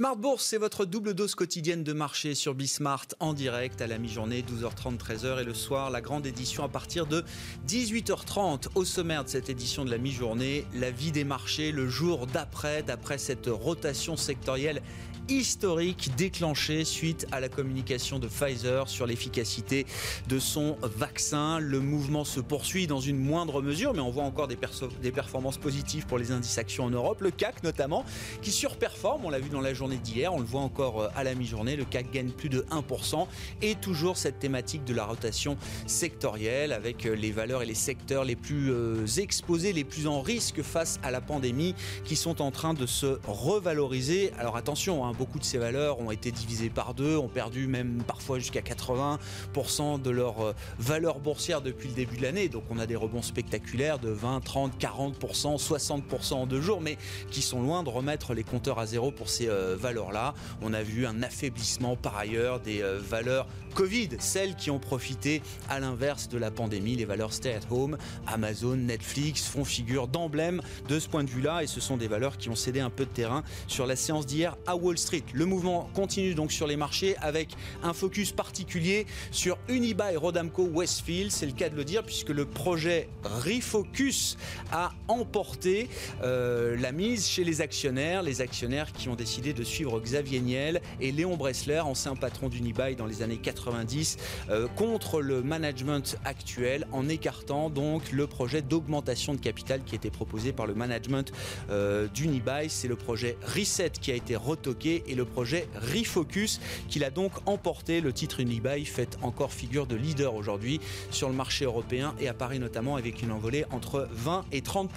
Smart Bourse, c'est votre double dose quotidienne de marché sur Bismart en direct à la mi-journée, 12h30, 13h et le soir, la grande édition à partir de 18h30. Au sommaire de cette édition de la mi-journée, la vie des marchés le jour d'après, d'après cette rotation sectorielle historique déclenchée suite à la communication de Pfizer sur l'efficacité de son vaccin. Le mouvement se poursuit dans une moindre mesure, mais on voit encore des, des performances positives pour les indices actions en Europe, le CAC notamment, qui surperforme, on l'a vu dans la journée d'hier, on le voit encore euh, à la mi-journée, le CAC gagne plus de 1%, et toujours cette thématique de la rotation sectorielle avec euh, les valeurs et les secteurs les plus euh, exposés, les plus en risque face à la pandémie, qui sont en train de se revaloriser. Alors attention, hein, beaucoup de ces valeurs ont été divisées par deux, ont perdu même parfois jusqu'à 80% de leur euh, valeur boursière depuis le début de l'année. Donc on a des rebonds spectaculaires de 20, 30, 40%, 60% en deux jours, mais qui sont loin de remettre les compteurs à zéro pour ces euh, valeurs-là. On a vu un affaiblissement par ailleurs des euh, valeurs Covid, celles qui ont profité à l'inverse de la pandémie. Les valeurs stay at home, Amazon, Netflix font figure d'emblème de ce point de vue-là et ce sont des valeurs qui ont cédé un peu de terrain sur la séance d'hier à Wall Street. Le mouvement continue donc sur les marchés avec un focus particulier sur Unibail Rodamco Westfield. C'est le cas de le dire puisque le projet Refocus a emporté euh, la mise chez les actionnaires. Les actionnaires qui ont décidé de suivre Xavier Niel et Léon Bressler, ancien patron d'Unibail dans les années 90, euh, contre le management actuel en écartant donc le projet d'augmentation de capital qui était proposé par le management euh, d'Unibail. C'est le projet Reset qui a été retoqué et le projet Refocus qu'il a donc emporté. Le titre Unibail fait encore figure de leader aujourd'hui sur le marché européen et apparaît notamment avec une envolée entre 20 et 30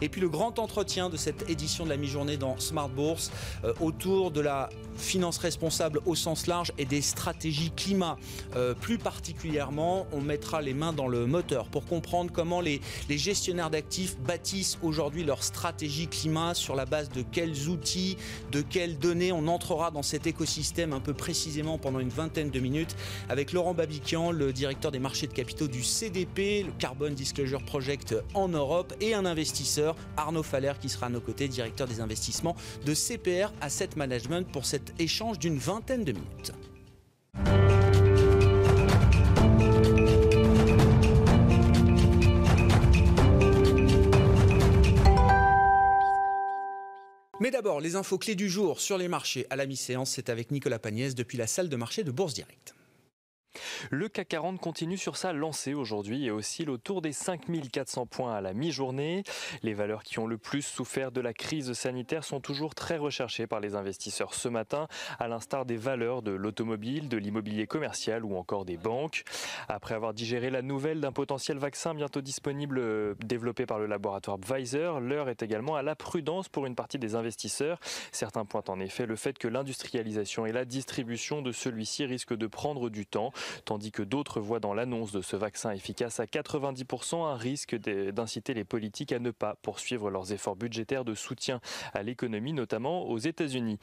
Et puis le grand entretien de cette édition de la mi-journée dans Smart Bourse euh, autour de la finance responsable au sens large et des stratégies climat. Euh, plus particulièrement, on mettra les mains dans le moteur pour comprendre comment les, gestionnaires d'actifs bâtissent aujourd'hui leur stratégie climat sur la base de quels outils, de quelles données on entrera dans cet écosystème un peu précisément pendant une vingtaine de minutes avec Laurent Babiquian, le directeur des marchés de capitaux du CDP, le Carbon Disclosure Project en Europe, et un investisseur, Arnaud Faller, qui sera à nos côtés, directeur des investissements de CPR Asset Management pour cet échange d'une vingtaine de minutes. D'abord, les infos clés du jour sur les marchés à la mi-séance, c'est avec Nicolas Pagnès depuis la salle de marché de Bourse Directe. Le CAC 40 continue sur sa lancée aujourd'hui et oscille autour des 5400 points à la mi-journée. Les valeurs qui ont le plus souffert de la crise sanitaire sont toujours très recherchées par les investisseurs ce matin, à l'instar des valeurs de l'automobile, de l'immobilier commercial ou encore des banques. Après avoir digéré la nouvelle d'un potentiel vaccin bientôt disponible euh, développé par le laboratoire Pfizer, l'heure est également à la prudence pour une partie des investisseurs. Certains pointent en effet le fait que l'industrialisation et la distribution de celui-ci risquent de prendre du temps tandis que d'autres voient dans l'annonce de ce vaccin efficace à 90% un risque d'inciter les politiques à ne pas poursuivre leurs efforts budgétaires de soutien à l'économie, notamment aux États-Unis.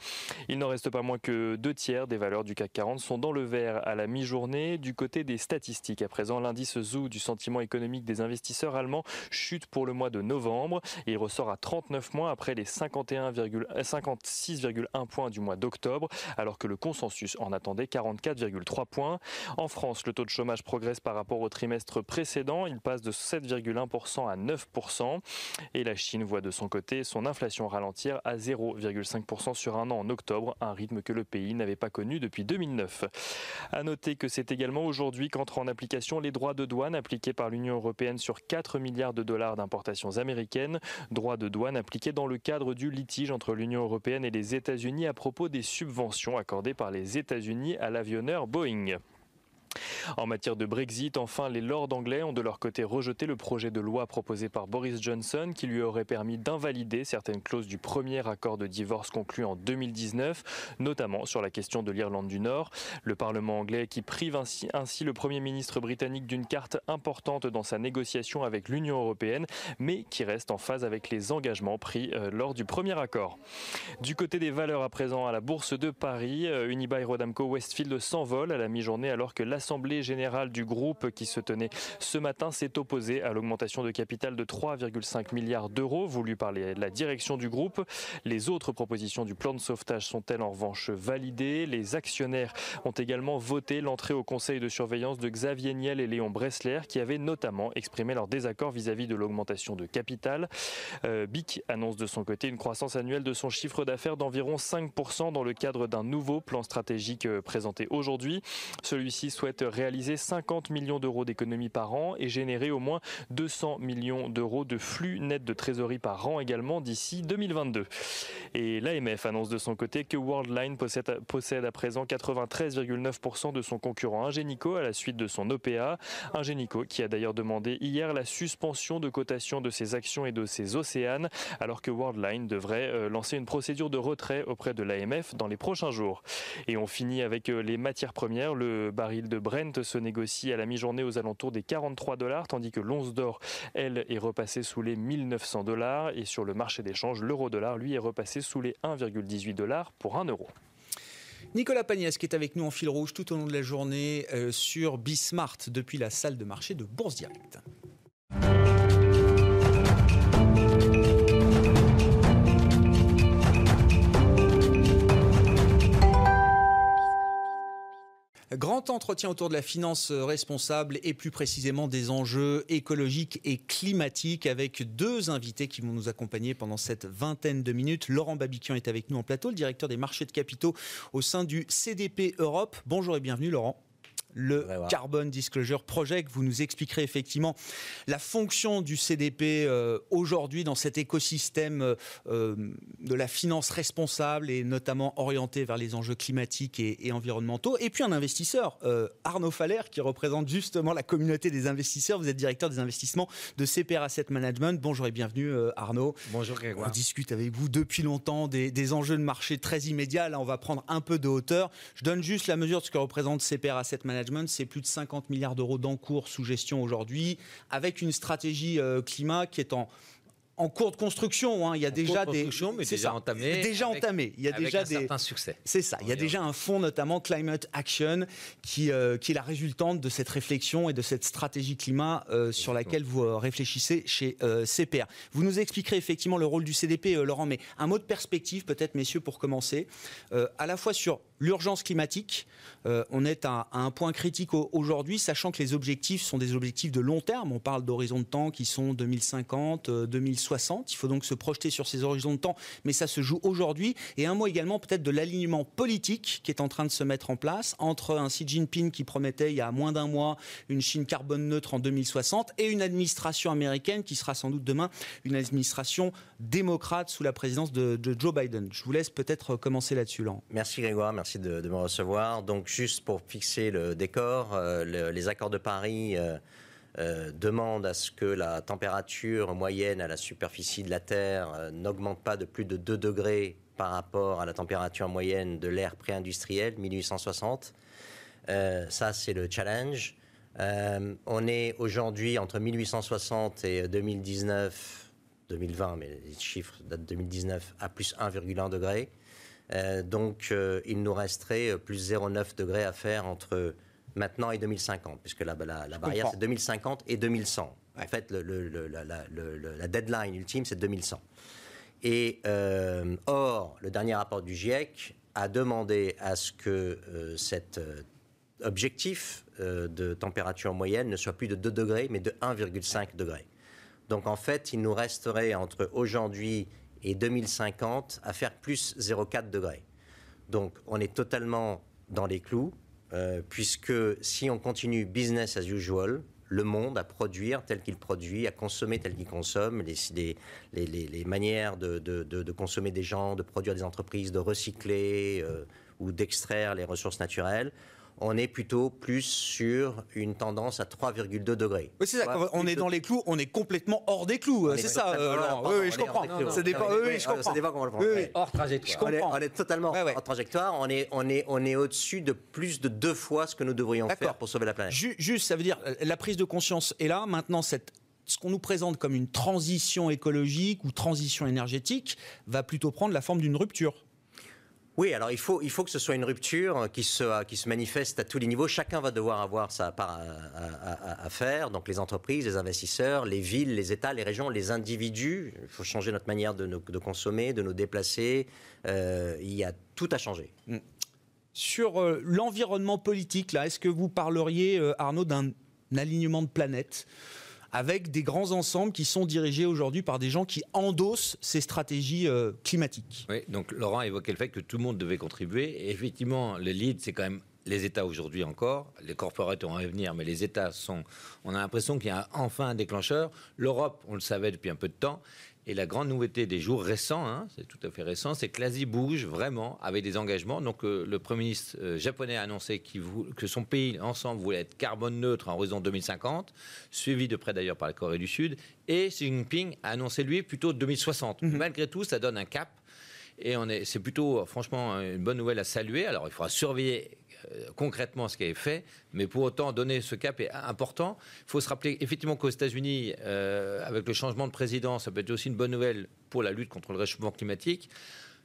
Il n'en reste pas moins que deux tiers des valeurs du CAC 40 sont dans le vert à la mi-journée. Du côté des statistiques, à présent, l'indice ZOO du sentiment économique des investisseurs allemands chute pour le mois de novembre. Il ressort à 39 mois après les 56,1 points du mois d'octobre, alors que le consensus en attendait 44,3 points. France, le taux de chômage progresse par rapport au trimestre précédent. Il passe de 7,1% à 9%. Et la Chine voit de son côté son inflation ralentir à 0,5% sur un an en octobre, un rythme que le pays n'avait pas connu depuis 2009. À noter que c'est également aujourd'hui qu'entrent en application les droits de douane appliqués par l'Union européenne sur 4 milliards de dollars d'importations américaines. Droits de douane appliqués dans le cadre du litige entre l'Union européenne et les États-Unis à propos des subventions accordées par les États-Unis à l'avionneur Boeing. En matière de Brexit, enfin, les lords anglais ont de leur côté rejeté le projet de loi proposé par Boris Johnson qui lui aurait permis d'invalider certaines clauses du premier accord de divorce conclu en 2019, notamment sur la question de l'Irlande du Nord. Le Parlement anglais qui prive ainsi, le Premier ministre britannique d'une carte importante dans sa négociation avec l'Union européenne, mais qui reste en phase avec les engagements pris euh, lors du premier accord. Du côté des valeurs à présent à la Bourse de Paris, euh, Unibail Rodamco Westfield s'envole à la mi-journée alors que la l'Assemblée générale du groupe qui se tenait ce matin s'est opposée à l'augmentation de capital de 3,5 milliards d'euros voulue par la direction du groupe. Les autres propositions du plan de sauvetage sont-elles en revanche validées? Les actionnaires ont également voté l'entrée au conseil de surveillance de Xavier Niel et Léon Bressler qui avaient notamment exprimé leur désaccord vis-à-vis de l'augmentation de capital. Euh, BIC annonce de son côté une croissance annuelle de son chiffre d'affaires d'environ 5% dans le cadre d'un nouveau plan stratégique euh, présenté aujourd'hui. Celui-ci souhaite réaliser 50 millions d'euros d'économies par an et générer au moins 200 millions d'euros de flux net de trésorerie par an également d'ici 2022. Et l'AMF annonce de son côté que Worldline possède, possède à présent 93,9% de son concurrent Ingenico à la suite de son OPA. Ingenico qui a d'ailleurs demandé hier la suspension de cotation de ses actions et de ses océanes alors que Worldline devrait euh, lancer une procédure de retrait auprès de l'AMF dans les prochains jours. Et on finit avec euh, les matières premières. Le baril de Brent se négocie à la mi-journée aux alentours des 43 dollars, tandis que l'once d'or, elle, est repassée sous les 1900 dollars. Et sur le marché d'échange, l'euro-dollar, lui, est repassé sous les 1,18 dollars pour 1 euro. Nicolas Pagnès qui est avec nous en fil rouge tout au long de la journée euh, sur Bismart depuis la salle de marché de Bourse Direct. Grand entretien autour de la finance responsable et plus précisément des enjeux écologiques et climatiques avec deux invités qui vont nous accompagner pendant cette vingtaine de minutes. Laurent Babiquian est avec nous en plateau, le directeur des marchés de capitaux au sein du CDP Europe. Bonjour et bienvenue Laurent le Carbon Disclosure Project. Vous nous expliquerez effectivement la fonction du CDP euh, aujourd'hui dans cet écosystème euh, euh, de la finance responsable et notamment orienté vers les enjeux climatiques et, environnementaux. Et puis un investisseur, Arnaud Faller, qui représente justement la communauté des investisseurs. Vous êtes directeur des investissements de CPR Asset Management. Bonjour et bienvenue Arnaud. Bonjour Grégoire. On discute avec vous depuis longtemps des, des, enjeux de marché très immédiats. Là, on va prendre un peu de hauteur. Je donne juste la mesure de ce que représente CPR Asset Management c'est plus de 50 milliards d'euros d'encours sous gestion aujourd'hui, avec une stratégie euh, climat qui est en en cours de construction. Hein. Il y a déjà des. mais déjà entamé. Déjà entamé. Il y a déjà un certain succès. C'est ça. Il y a déjà un fonds, notamment Climate Action, qui, euh, qui est la résultante de cette réflexion et de cette stratégie climat euh, sur laquelle vous euh, réfléchissez chez CPR. Vous nous expliquerez effectivement le rôle du CDP, Laurent, mais un mot de perspective, peut-être, messieurs, pour commencer. à la fois sur l'urgence climatique, on est à, un point critique aujourd'hui, sachant que les objectifs sont des objectifs de long terme. On parle d'horizons de temps qui sont 2050, 2060. 60. Il faut donc se projeter sur ces horizons de temps, mais ça se joue aujourd'hui. Et un mot également peut-être de l'alignement politique qui est en train de se mettre en place entre un Xi Jinping qui promettait il y a moins d'un mois une Chine carbone neutre en 2060 et une administration américaine qui sera sans doute demain une administration démocrate sous la présidence de, Joe Biden. Je vous laisse peut-être commencer là-dessus, Laurent. Merci Grégoire, merci de, me recevoir. Donc juste pour fixer le décor, euh, les accords de Paris... Euh, euh, demande à ce que la température moyenne à la superficie de la Terre n'augmente pas de plus de 2 degrés par rapport à la température moyenne de l'ère pré-industrielle, 1860. Euh, ça, c'est le challenge. on est aujourd'hui entre 1860 et 2019, 2020, mais les chiffres datent de 2019, à plus 1,1 degré. Donc, il nous resterait plus 0,9 degré à faire entre maintenant et 2050, puisque la, la, barrière c'est 2050 et 2100. En fait, le, la, deadline ultime c'est 2100. Et euh, or, le dernier rapport du GIEC a demandé à ce que euh, cet euh, objectif de température moyenne ne soit plus de 2 degrés, mais de 1,5 degrés. Donc en fait, il nous resterait entre aujourd'hui et 2050 à faire plus 0,4 degrés. Donc on est totalement dans les clous. Euh, puisque si on continue business as usual, le monde à produire tel qu'il produit, à consommer tel qu'il consomme, les, les, manières de, consommer des gens, de produire des entreprises, de recycler euh, ou d'extraire les ressources naturelles, on est plutôt plus sur une tendance à 3,2 degrés. Oui, c'est ça. On est dans les clous, on est complètement hors des clous. C'est ça. Euh, oui, oui, je comprends. Ça dépend. Oui, je comprends. Ça dépend comment on le Hors trajectoire. On est, totalement hors trajectoire. On est, on est, on est au-dessus de plus de deux fois ce que nous devrions faire pour sauver la planète. Juste, ça veut dire euh, la prise de conscience est là. Maintenant, cette ce qu'on nous présente comme une transition écologique ou transition énergétique va plutôt prendre la forme d'une rupture. Oui, alors il faut, il faut que ce soit une rupture qui se, qui se manifeste à tous les niveaux. Chacun va devoir avoir sa part à, faire. Donc les entreprises, les investisseurs, les villes, les États, les régions, les individus. Il faut changer notre manière de, consommer, de nous déplacer. Euh, il y a tout à changer. Mm. Sur euh, l'environnement politique, là, est-ce que vous parleriez, euh, Arnaud, d'un alignement de planètes? Avec des grands ensembles qui sont dirigés aujourd'hui par des gens qui endossent ces stratégies euh, climatiques. Oui, donc Laurent a évoqué le fait que tout le monde devait contribuer. Et effectivement, le lead, c'est quand même les États aujourd'hui encore, les corporates ont à venir, mais les États sont. On a l'impression qu'il y a enfin un déclencheur. L'Europe, on le savait depuis un peu de temps, et la grande nouveauté des jours récents, hein, c'est tout à fait récent, c'est que l'Asie bouge vraiment avec des engagements. Donc euh, le Premier ministre euh, japonais a annoncé que son pays ensemble voulait être carbone neutre en horizon 2050, suivi de près d'ailleurs par la Corée du Sud. Et Xi Jinping a annoncé lui plutôt 2060. Mhm. Malgré tout, ça donne un cap. Et c'est plutôt, franchement, une bonne nouvelle à saluer. Alors, il faudra surveiller euh, concrètement ce qui est fait, mais pour autant donner ce cap est important. Il faut se rappeler effectivement qu'aux États-Unis, euh, avec le changement de président, ça peut être aussi une bonne nouvelle pour la lutte contre le réchauffement climatique.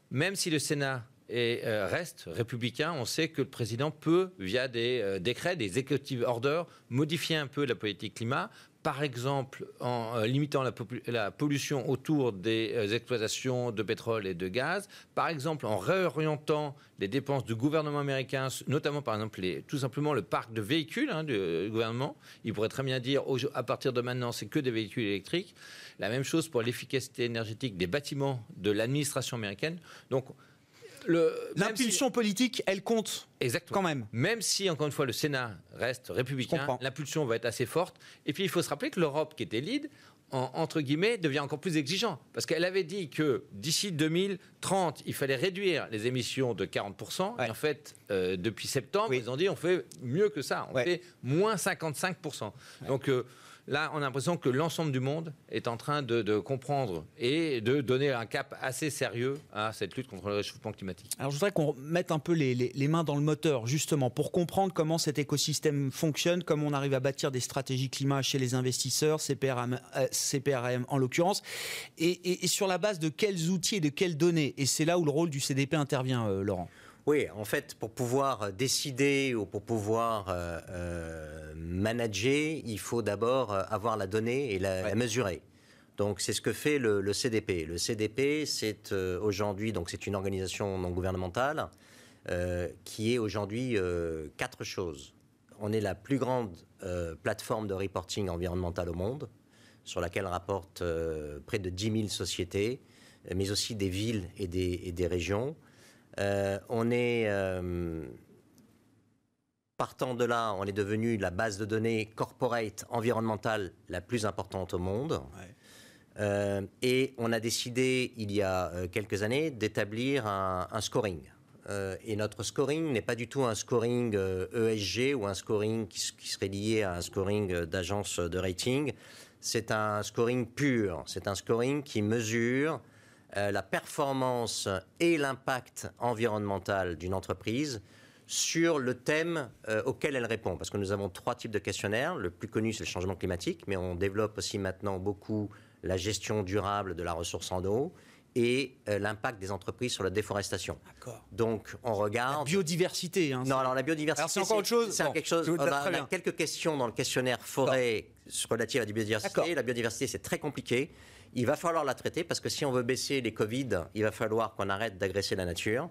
Même si le Sénat euh, reste républicain, on sait que le président peut, via des décrets, des executive orders, modifier un peu la politique climat par exemple en euh, limitant la, pollution autour des euh, exploitations de pétrole et de gaz, par exemple en réorientant les dépenses du gouvernement américain, notamment par exemple tout simplement le parc de véhicules hein, du, gouvernement. Il pourrait très bien dire à partir de maintenant c'est que des véhicules électriques. La même chose pour l'efficacité énergétique des bâtiments de l'administration américaine. Donc L'impulsion politique, elle compte. Exactement. Quand même. Même si, encore une fois, le Sénat reste républicain, l'impulsion va être assez forte. Et puis, il faut se rappeler que l'Europe, qui était lead, entre guillemets, devient encore plus exigeant. Parce qu'elle avait dit que d'ici 2030, il fallait réduire les émissions de 40%. Et en fait, euh, depuis septembre, ils ont dit on fait mieux que ça. On fait moins 55%. Donc, euh, Là, on a l'impression que l'ensemble du monde est en train de, comprendre et de donner un cap assez sérieux à cette lutte contre le réchauffement climatique. Alors, je voudrais qu'on mette un peu les, mains dans le moteur, justement, pour comprendre comment cet écosystème fonctionne, comment on arrive à bâtir des stratégies climat chez les investisseurs, CPRM, CPRM en l'occurrence, et, sur la base de quels outils et de quelles données. Et c'est là où le rôle du CDP intervient, euh, Laurent. Oui, en fait, pour pouvoir décider ou pour pouvoir euh, euh, manager, il faut d'abord euh, avoir la donnée et la, mesurer. Donc c'est ce que fait le, CDP. Le CDP, c'est aujourd'hui donc c'est une organisation non gouvernementale qui est aujourd'hui quatre choses. On est la plus grande plateforme de reporting environnemental au monde, sur laquelle rapportent près de 10 000 sociétés, mais aussi des villes et des, et des régions. Euh, on est euh, partant de là, on est devenu la base de données corporate environnementale la plus importante au monde. Euh, et on a décidé, il y a quelques années, d'établir un, scoring. et notre scoring n'est pas du tout un scoring ESG e ou un scoring qui, qui, serait lié à un scoring d'agence de rating. C'est un scoring pur. C'est un scoring qui mesure euh, la performance et l'impact environnemental d'une entreprise sur le thème euh, auquel elle répond. Parce que nous avons trois types de questionnaires. Le plus connu, c'est le changement climatique, mais on développe aussi maintenant beaucoup la gestion durable de la ressource en eau et euh, l'impact des entreprises sur la déforestation. D'accord. Donc, on regarde. La biodiversité. Hein, non, alors la biodiversité. c'est encore autre chose. C'est quelque chose. On a, quelques questions dans le questionnaire forêt relatives à la biodiversité. La biodiversité, c'est très compliqué il va falloir la traiter parce que si on veut baisser les Covid, il va falloir qu'on arrête d'agresser la nature.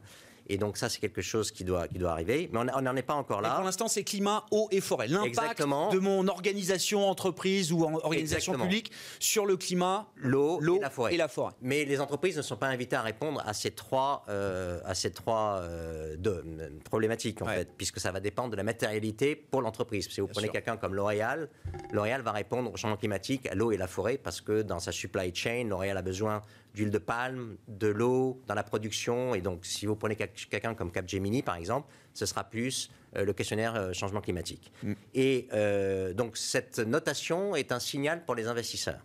Et donc ça, c'est quelque chose qui doit, qui doit arriver. Mais on n'en est pas encore là. pour l'instant, c'est climat, eau et forêt. L'impact de mon organisation, entreprise ou organisation publique sur le climat, l'eau et, la forêt. et la forêt. Mais les entreprises ne sont pas invitées à répondre à ces trois, euh, à ces trois euh, de, problématiques, en fait, puisque ça va dépendre de la matérialité pour l'entreprise. Si vous prenez quelqu'un comme L'Oréal, L'Oréal va répondre au changement climatique, à l'eau et la forêt, parce que dans sa supply chain, L'Oréal a besoin d'huile de palme, de l'eau dans la production. Et donc, si vous prenez quelqu'un comme Capgemini, par exemple, ce sera plus euh, le questionnaire euh, changement climatique. Mm. Et euh, donc, cette notation est un signal pour les investisseurs.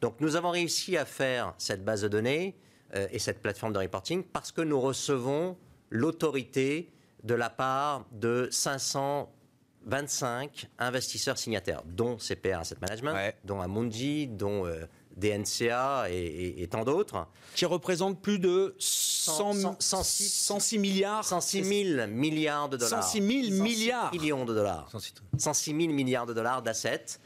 Donc, nous avons réussi à faire cette base de données et cette plateforme de reporting parce que nous recevons l'autorité de la part de 525 investisseurs signataires, dont CPR Asset Management, dont Amundi, dont des NCA et, tant d'autres. Qui représentent plus de 100, 106, 106, milliards 106 000 milliards de dollars. 106 000 milliards millions de dollars. 106 000 milliards de dollars d'assets.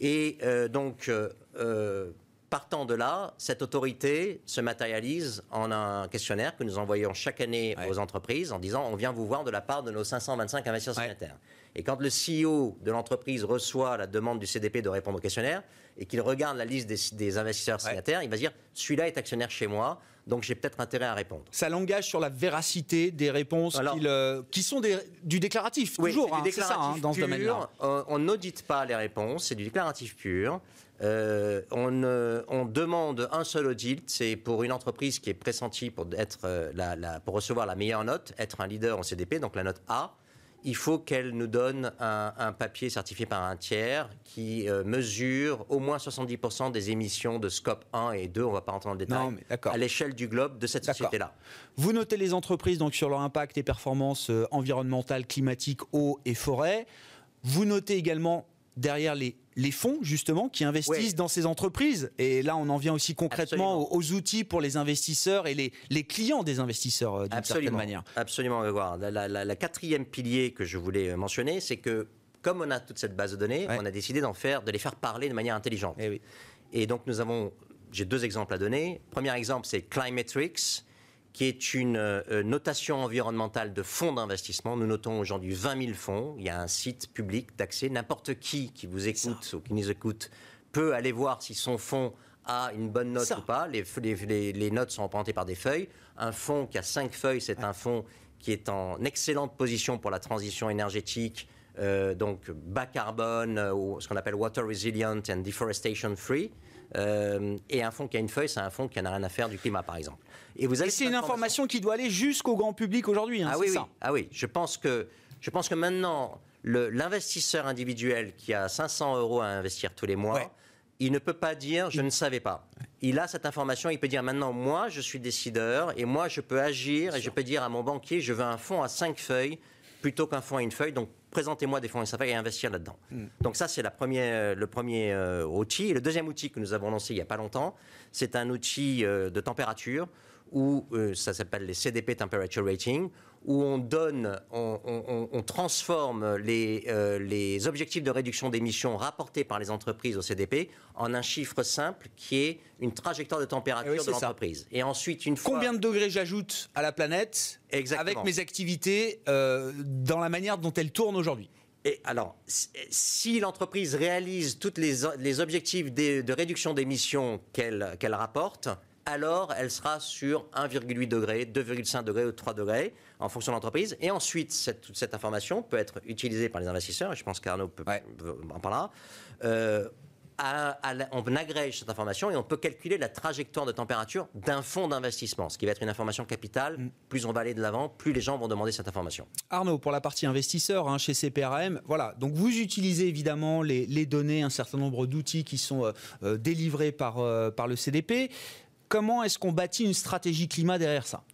Et euh, donc, euh, euh, partant de là, cette autorité se matérialise en un questionnaire que nous envoyons chaque année aux entreprises en disant on vient vous voir de la part de nos 525 investisseurs signataires. Et quand le CEO de l'entreprise reçoit la demande du CDP de répondre au questionnaire et qu'il regarde la liste des, investisseurs signataires, il va dire celui-là est actionnaire chez moi, donc j'ai peut-être intérêt à répondre. Ça l'engage sur la véracité des réponses euh, qui sont du déclaratif, toujours, hein, ça, hein, dans ce domaine-là. On n'audite pas les réponses, c'est du déclaratif pur. Euh, on, on, demande un seul audit, c'est pour une entreprise qui est pressentie pour, être, euh, la, pour recevoir la meilleure note, être un leader en CDP, donc la note A il faut qu'elle nous donne un, papier certifié par un tiers qui euh, mesure au moins 70% des émissions de scope 1 et 2, on ne va pas rentrer dans le détail, à l'échelle du globe de cette société-là. Vous notez les entreprises donc sur leur impact et performances euh, environnementales, climatiques, eau et forêt. Vous notez également derrière les, les fonds, justement, qui investissent dans ces entreprises. Et là, on en vient aussi concrètement aux, outils pour les investisseurs et les, les clients des investisseurs, euh, d'une certaine manière. Absolument, voir. La, la, quatrième pilier que je voulais mentionner, c'est que comme on a toute cette base de données, on a décidé d'en faire, de les faire parler de manière intelligente. Et, eh et donc, nous avons, j'ai deux exemples à donner. Premier exemple, c'est Climatrix qui est une euh, notation environnementale de fonds d'investissement. Nous notons aujourd'hui 20 000 fonds. Il y a un site public d'accès. N'importe qui qui vous écoute ou qui nous écoute peut aller voir si son fonds a une bonne note ou pas. Les, les, notes sont représentées par des feuilles. Un fonds qui a cinq feuilles, c'est un fonds qui est en excellente position pour la transition énergétique, euh, donc bas carbone, euh, ou ce qu'on appelle water resilient and deforestation free. Et un fonds qui a une feuille, c'est un fonds qui n'a rien à faire du climat, par exemple. Et vous avez c'est une information qui doit aller jusqu'au grand public aujourd'hui. Hein, ah, oui, ah oui, je pense que, je pense que maintenant, l'investisseur individuel qui a 500 euros à investir tous les mois, il ne peut pas dire je ne savais pas. Il a cette information, il peut dire maintenant, moi, je suis décideur et moi, je peux agir et je peux dire à mon banquier, je veux un fonds à 5 feuilles plutôt qu'un fonds à une feuille. Donc, présentez-moi des fonds à feuille et investir là-dedans. Hmm. Donc ça, c'est le premier euh, outil. Et le deuxième outil que nous avons lancé il n'y a pas longtemps, c'est un outil euh, de température où euh, ça s'appelle les CDP Temperature Rating, où on donne, on, transforme les, euh, les, objectifs de réduction d'émissions rapportés par les entreprises au CDP en un chiffre simple qui est une trajectoire de température eh de l'entreprise. Et ensuite, une fois... Combien de degrés j'ajoute à la planète avec mes activités euh, dans la manière dont elle tourne aujourd'hui? Et alors, si l'entreprise réalise tous les, les, objectifs de, de réduction d'émissions qu'elle qu'elle rapporte, alors elle sera sur 1,8 degré, 2,5 degrés ou 3 degrés en fonction de l'entreprise. Et ensuite, cette, toute cette information peut être utilisée par les investisseurs, et je pense qu'Arnaud peut en parler. Euh, on agrège cette information et on peut calculer la trajectoire de température d'un fonds d'investissement, ce qui va être une information capitale. Mm. Plus on va aller de l'avant, plus les gens vont demander cette information. Arnaud, pour la partie investisseur hein, chez CPRM, voilà, donc vous utilisez évidemment les, données, un certain nombre d'outils qui sont euh, euh, délivrés par, par le CDP. Comment est-ce qu'on bâtit une stratégie climat derrière ça?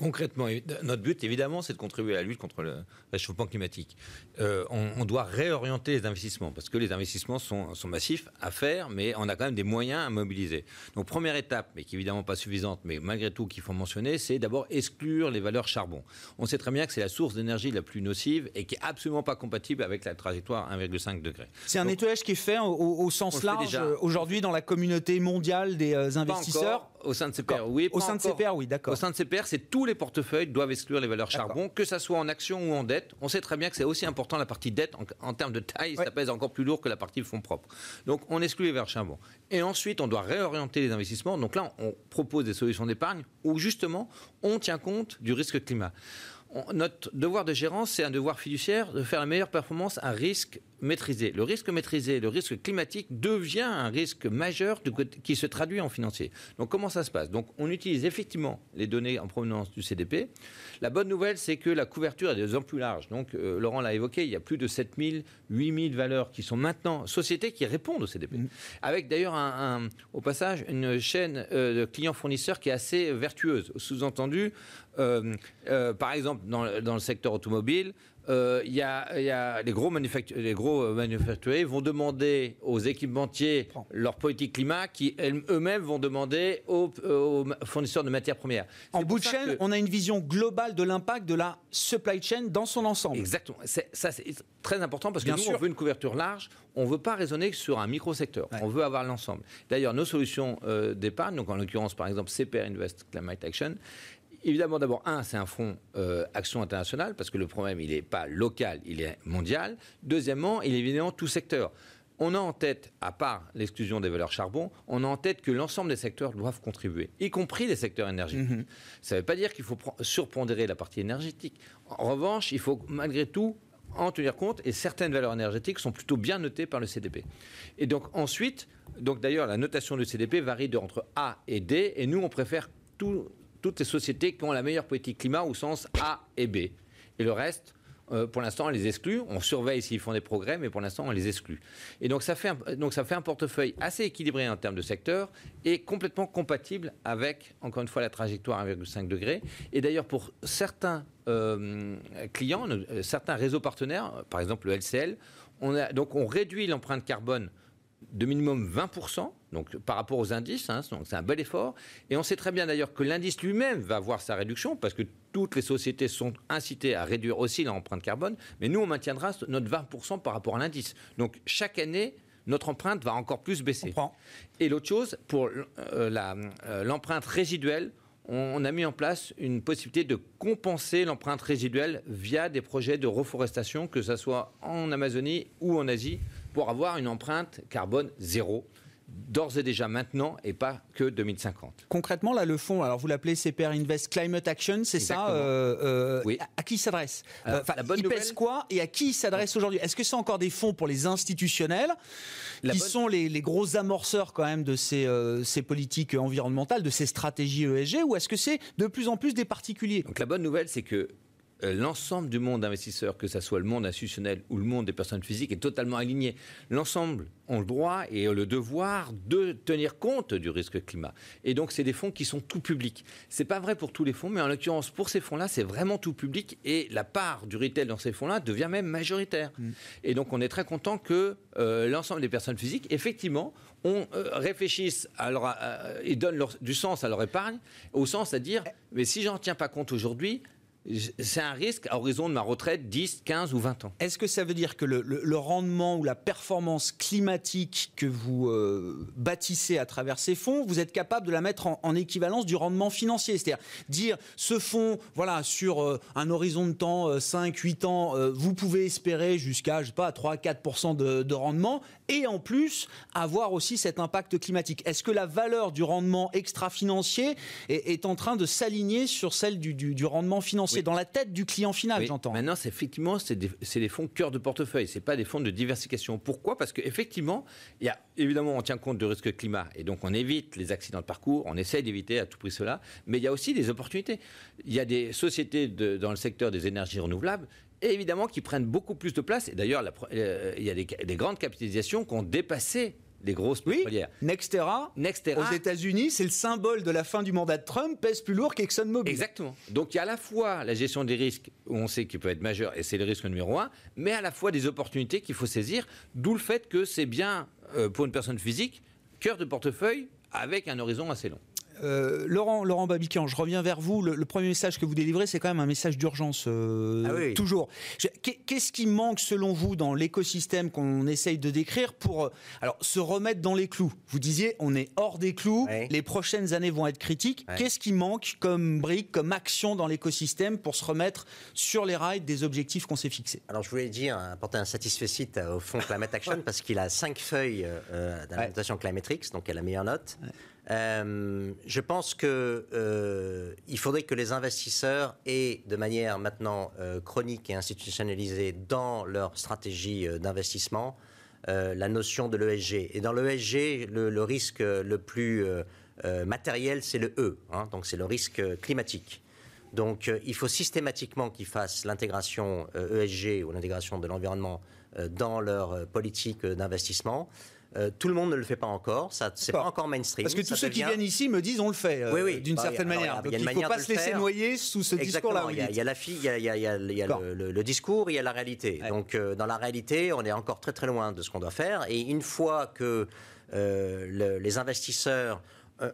Concrètement, notre but, évidemment, c'est de contribuer à la lutte contre le réchauffement climatique. Euh, on, doit réorienter les investissements, parce que les investissements sont, massifs à faire, mais on a quand même des moyens à mobiliser. Donc, première étape, mais qui est évidemment pas suffisante, mais malgré tout qu'il faut mentionner, c'est d'abord exclure les valeurs charbon. On sait très bien que c'est la source d'énergie la plus nocive et qui est absolument pas compatible avec la trajectoire 1,5 degré. C'est un nettoyage qui est fait au, sens large euh, aujourd'hui dans la communauté mondiale des euh, investisseurs Au sein de CPR, oui. Au sein de CPR, oui, d'accord. Au sein de CPR, c'est tous les portefeuilles doivent exclure les valeurs charbon, que ça soit en action ou en dette. On sait très bien que c'est aussi important la partie dette en, termes de taille, ça pèse encore plus lourd que la partie fonds propres. Donc on exclut les valeurs charbon. Et ensuite, on doit réorienter les investissements. Donc là, on propose des solutions d'épargne où justement on tient compte du risque climat notre devoir de gérance, c'est un devoir fiduciaire de faire la meilleure performance à risque maîtrisé. Le risque maîtrisé, le risque climatique devient un risque majeur qui se traduit en financier. Donc comment ça se passe? Donc on utilise effectivement les données en provenance du CDP. La bonne nouvelle, c'est que la couverture est de plus en plus large. Donc euh, Laurent l'a évoqué, il y a plus de 7000, 8000 valeurs qui sont maintenant sociétés qui répondent au CDP. Mmh. Avec d'ailleurs un, au passage une chaîne euh, de clients-fournisseurs qui est assez vertueuse. Sous-entendu, euh, par exemple, dans, dans, le secteur automobile, euh, y, a, les gros, les gros euh, manufacturiers vont demander aux équipementiers leur politique climat qui eux-mêmes vont demander aux, fournisseurs de matières premières. En bout de chaîne, on a une vision globale de l'impact de la supply chain dans son ensemble. Exactement. Ça, c'est très important parce que nous, on veut une couverture large. On ne veut pas raisonner sur un micro-secteur. On veut avoir l'ensemble. D'ailleurs, nos solutions euh, d'épargne, donc en l'occurrence, par exemple, CPR Invest Climate Action, évidemment, d'abord, un, c'est un fonds euh, action internationale, parce que le problème, il n'est pas local, il est mondial. Deuxièmement, il est évidemment tout secteur. On a en tête, à part l'exclusion des valeurs charbon, on a en tête que l'ensemble des secteurs doivent contribuer, y compris les secteurs énergétiques. Mhm. Ça ne veut pas dire qu'il faut surpondérer la partie énergétique. En revanche, il faut malgré tout en tenir compte et certaines valeurs énergétiques sont plutôt bien notées par le CDP. Et donc ensuite, donc d'ailleurs la notation du CDP varie de, entre A et D et nous on préfère toutes les sociétés qui ont la meilleure politique climat au sens A et B. Et le reste, euh, pour l'instant, on les exclut. On surveille s'ils font des progrès, mais pour l'instant, on les exclut. Et donc ça, fait un, donc, ça fait un portefeuille assez équilibré en termes de secteur et complètement compatible avec, encore une fois, la trajectoire 1,5 degré. Et d'ailleurs, pour certains euh, clients, euh, certains réseaux partenaires, par exemple le LCL, on a, donc on réduit l'empreinte carbone de minimum 20%, donc par rapport aux indices, hein, donc c'est un bel effort. Et on sait très bien d'ailleurs que l'indice lui-même va voir sa réduction, parce que toutes les sociétés sont incitées à réduire aussi l'empreinte carbone, mais nous, on maintiendra notre 20% par rapport à l'indice. Donc chaque année, notre empreinte va encore plus baisser. Et l'autre chose, pour euh, euh, l'empreinte résiduelle, on a mis en place une possibilité de compenser l'empreinte résiduelle via des projets de reforestation, que ce soit en Amazonie ou en Asie pour avoir une empreinte carbone zéro d'ores et déjà maintenant et pas que 2050. Concrètement, là, le fonds, alors vous l'appelez CPR Invest Climate Action, c'est ça euh, euh, oui. À, qui s'adresse? Euh, Il pèse quoi et à qui il s'adresse aujourd'hui? Est-ce que c'est encore des fonds pour les institutionnels qui sont les, gros amorceurs quand même de ces, ces, politiques environnementales, de ces stratégies ESG, ou est-ce que c'est de plus en plus des particuliers? Donc la bonne nouvelle, c'est que euh, l'ensemble du monde investisseur, que ce soit le monde institutionnel ou le monde des personnes physiques, est totalement aligné. L'ensemble ont le droit et le devoir de tenir compte du risque climat. Et donc, c'est des fonds qui sont tout publics. C'est pas vrai pour tous les fonds, mais en l'occurrence, pour ces fonds-là, c'est vraiment tout public et la part du retail dans ces fonds-là devient même majoritaire. Mm. Et donc, on est très content que euh, l'ensemble des personnes physiques, effectivement, on euh, réfléchisse et donnent du sens à leur épargne, au sens à dire, mais si j'en tiens pas compte aujourd'hui, c'est un risque à horizon de ma retraite 10, 15 ou 20 ans. Est-ce que ça veut dire que le, rendement ou la performance climatique que vous euh, bâtissez à travers ces fonds, vous êtes capable de la mettre en, équivalence du rendement financier? C'est-à-dire dire ce fonds, voilà, sur euh, un horizon de temps 5, euh, 8 ans, vous pouvez espérer jusqu'à, je sais pas, 3, 4 de, de rendement et en plus avoir aussi cet impact climatique. Est-ce que la valeur du rendement extra-financier est, en train de s'aligner sur celle du rendement financier? C'est dans la tête du client final, j'entends. Maintenant, c'est effectivement, c'est des, fonds cœur de portefeuille, c'est pas des fonds de diversification. Pourquoi? Parce qu'effectivement, il y a évidemment, on tient compte du risque climat et donc on évite les accidents de parcours, on essaie d'éviter à tout prix cela, mais il y a aussi des opportunités. Il y a des sociétés dans le secteur des énergies renouvelables évidemment qui prennent beaucoup plus de place. Et d'ailleurs, euh, il y a des, des, grandes capitalisations qui ont dépassé les grosses pétrolières. Nextera, aux États-Unis, c'est le symbole de la fin du mandat de Trump, pèse plus lourd qu'ExxonMobil. Exactement. Donc il y a à la fois la gestion des risques, où on sait qu'il peut être majeur, et c'est le risque numéro un, mais à la fois des opportunités qu'il faut saisir, d'où le fait que c'est bien, euh, pour une personne physique, cœur de portefeuille avec un horizon assez long. Euh, Laurent, Laurent Babican, je reviens vers vous. Le, premier message que vous délivrez, c'est quand même un message d'urgence, euh, ah toujours. Qu'est-ce qui manque selon vous dans l'écosystème qu'on essaye de décrire pour euh, alors se remettre dans les clous? Vous disiez, on est hors des clous. Les prochaines années vont être critiques. Qu'est-ce qui manque comme brique, comme action dans l'écosystème pour se remettre sur les rails des objectifs qu'on s'est fixés? Alors je voulais dire, apporter un satisfait au fond Climate Action parce qu'il a cinq feuilles d'adaptation Climatrix, donc elle a la meilleure note. Euh, je pense qu'il euh, faudrait que les investisseurs aient de manière maintenant euh, chronique et institutionnalisée dans leur stratégie d'investissement la notion de l'ESG. Et dans l'ESG, le, risque le plus matériel, c'est le E, hein, donc c'est le risque climatique. Donc il faut systématiquement qu'ils fassent l'intégration ESG e ou l'intégration de l'environnement dans leur politique d'investissement. Euh, tout le monde ne le fait pas encore, ça c'est pas encore mainstream. Parce que tous ceux qui viennent ici me disent on le fait euh, Oui, oui. d'une Bah, certaine alors, manière. il Donc ne faut pas se laisser faire. noyer sous ce discours-là. Il y, a, dites. il y a la fille, il y a, il y a- il y a- il y a Bon. le, le- le discours, il y a la réalité. Ouais. Donc euh, dans la réalité, on est encore très très loin de ce qu'on doit faire. Et une fois que le- les investisseurs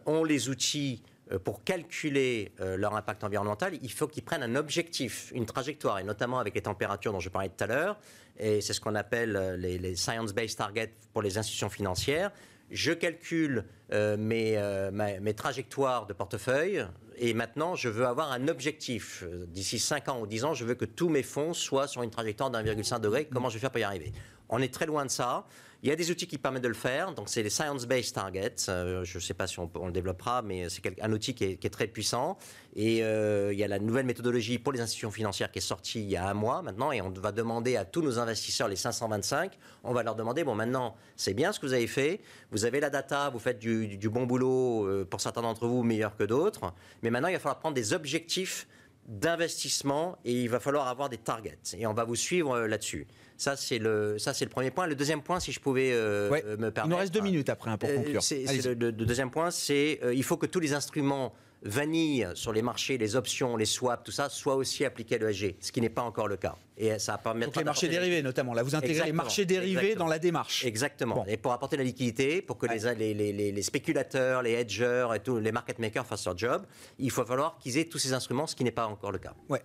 ont les outils pour calculer euh, leur impact environnemental, il faut qu'ils prennent un objectif, une trajectoire, et notamment avec les températures dont je parlais tout à l'heure. Et c'est ce qu'on appelle euh, les, les science-based targets pour les institutions financières. Je calcule euh, mes, euh, mes trajectoires de portefeuille et maintenant je veux avoir un objectif. Euh, D'ici 5 ans ou 10 ans, je veux que tous mes fonds soient sur une trajectoire d'1,5 degré. Comment je vais faire pour y arriver? On est très loin de ça. Il y a des outils qui permettent de le faire. Donc, c'est les science-based targets. Euh, je ne sais pas si on, le développera, mais c'est un outil qui est, très puissant. Et euh, il y a la nouvelle méthodologie pour les institutions financières qui est sortie il y a un mois maintenant. Et on va demander à tous nos investisseurs, les 525, on va leur demander bon, maintenant, c'est bien ce que vous avez fait. Vous avez la data, vous faites du, du- du bon boulot, euh, pour certains d'entre vous, meilleur que d'autres. Mais maintenant, il va falloir prendre des objectifs d'investissement et il va falloir avoir des targets. Et on va vous suivre euh, là-dessus. Ça, c'est le, ça, c'est le premier point. Le deuxième point, si je pouvais euh, Ouais. me Il permettre. nous reste deux minutes après hein, pour conclure. le deuxième point, c'est euh, il faut que tous les instruments vanille sur les marchés, les options, les swaps, tout ça, soient aussi appliqués à l'ESG, ce qui n'est pas encore le cas. Et ça va permettre Donc les marchés dérivés notamment. Là, vous intégrez les marchés dérivés Exactement. dans la démarche. Exactement. Bon. Et pour apporter la liquidité, pour que les, les, les- les- les spéculateurs, les hedgers et tous les market makers fassent leur job, il faut falloir qu'ils aient tous ces instruments, ce qui n'est pas encore le cas. Ouais.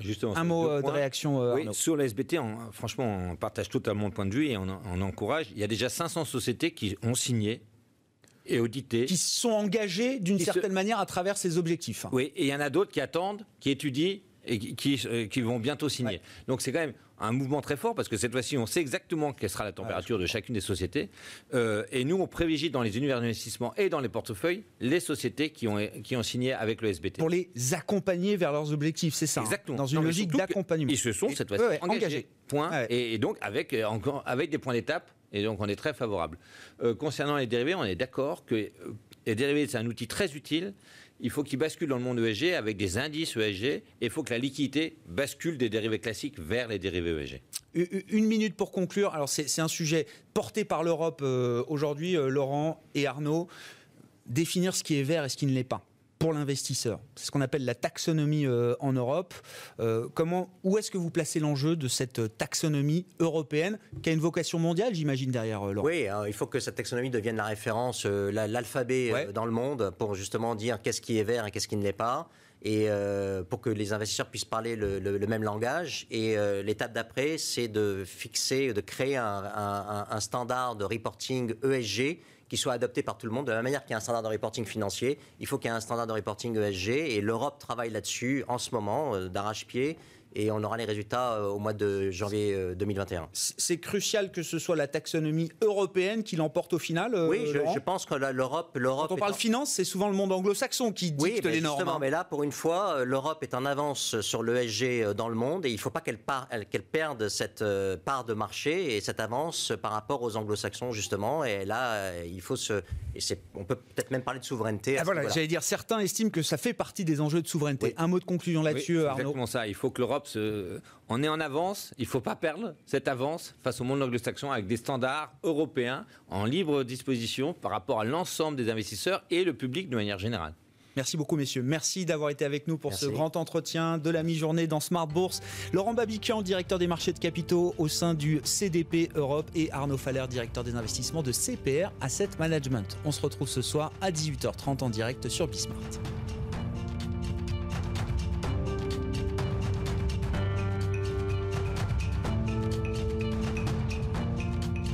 Justement, Un mot euh, de points. réaction, euh, Oui, sur la SBT, on- franchement, on partage totalement le point de vue et on, on encourage. Il y a déjà 500 sociétés qui ont signé et audité. Qui sont engagés d'une se- certaine manière à travers ces objectifs. Oui, et il y en a d'autres qui attendent, qui étudient et qui, qui, euh, vont bientôt signer. Ouais. Donc c'est quand même un mouvement très fort parce que cette fois-ci, on sait exactement quelle sera la température de chacune des sociétés. Euh, et nous, on privilégie dans les univers d'investissement et dans les portefeuilles les sociétés qui ont, qui ont signé avec le SBT. Pour les accompagner vers leurs objectifs, c'est ça. hein, Exactement. Dans une Non, logique d'accompagnement. Ils se sont cette fois-ci Ouais, ouais, engagés. engagés. Point. Ouais. Et, et donc avec, euh, encore, avec des points d'étape. Et donc on est très favorable. Euh, concernant les dérivés, on est d'accord que euh, les dérivés, c'est un outil très utile. Il faut qu'il bascule dans le monde ESG avec des indices ESG. Et il faut que la liquidité bascule des dérivés classiques vers les dérivés ESG. Une minute pour conclure. Alors, c'est un sujet porté par l'Europe euh, aujourd'hui, Laurent et Arnaud. Définir ce qui est vert et ce qui ne l'est pas pour l'investisseur. C'est ce qu'on appelle la taxonomie euh, en Europe. Euh, comment, où est-ce que vous placez l'enjeu de cette euh, taxonomie européenne qui a une vocation mondiale, j'imagine, derrière Laurent? Oui, hein, il faut que cette taxonomie devienne la référence, euh, la- l'alphabet Ouais. dans le monde pour justement dire qu'est-ce qui est vert et qu'est-ce qui ne l'est pas. Et pour que les investisseurs puissent parler le, le- le même langage. Et l'étape d'après, c'est de fixer, de créer un, un- un- un standard de reporting ESG qui soit adopté par tout le monde. De la même manière qu'il y a un standard de reporting financier, il faut qu'il y ait un standard de reporting ESG. Et l'Europe travaille là-dessus en ce moment, euh, d'arrache-pied. Et on aura les résultats euh, au mois de janvier euh, 2021. C- C'est crucial que ce soit la taxonomie européenne qui l'emporte au final. euh, Oui, je, pense que l'Europe, l'Europe. Quand on parle en- finance, c'est souvent le monde anglo-saxon qui Oui, dicte mais les normes. justement, hein. mais là, pour une fois, euh, l'Europe est en avance sur l'ESG euh, dans le monde et il ne faut pas qu'elle perde cette euh, part de marché et cette avance par rapport aux anglo-saxons, justement. Et là, euh, il faut se. Et on peut peut-être même parler de souveraineté. Ah, voilà, j'allais dire, certains estiment que ça fait partie des enjeux de souveraineté. Oui. Un mot de conclusion là-dessus, Oui, Arnaud. exactement ça. Il faut que l'Europe se... On est en avance, il ne faut pas perdre cette avance face au monde anglo-saxon avec des standards européens en libre disposition par rapport à l'ensemble des investisseurs et le public de manière générale. Merci beaucoup, messieurs. Merci d'avoir été avec nous pour ce grand entretien de la mi-journée dans Smart Bourse. Laurent Babiquian, directeur des marchés de capitaux au sein du CDP Europe et Arnaud Faller, directeur des investissements de CPR Asset Management. On se retrouve ce soir à 18h30 en direct sur Bismart.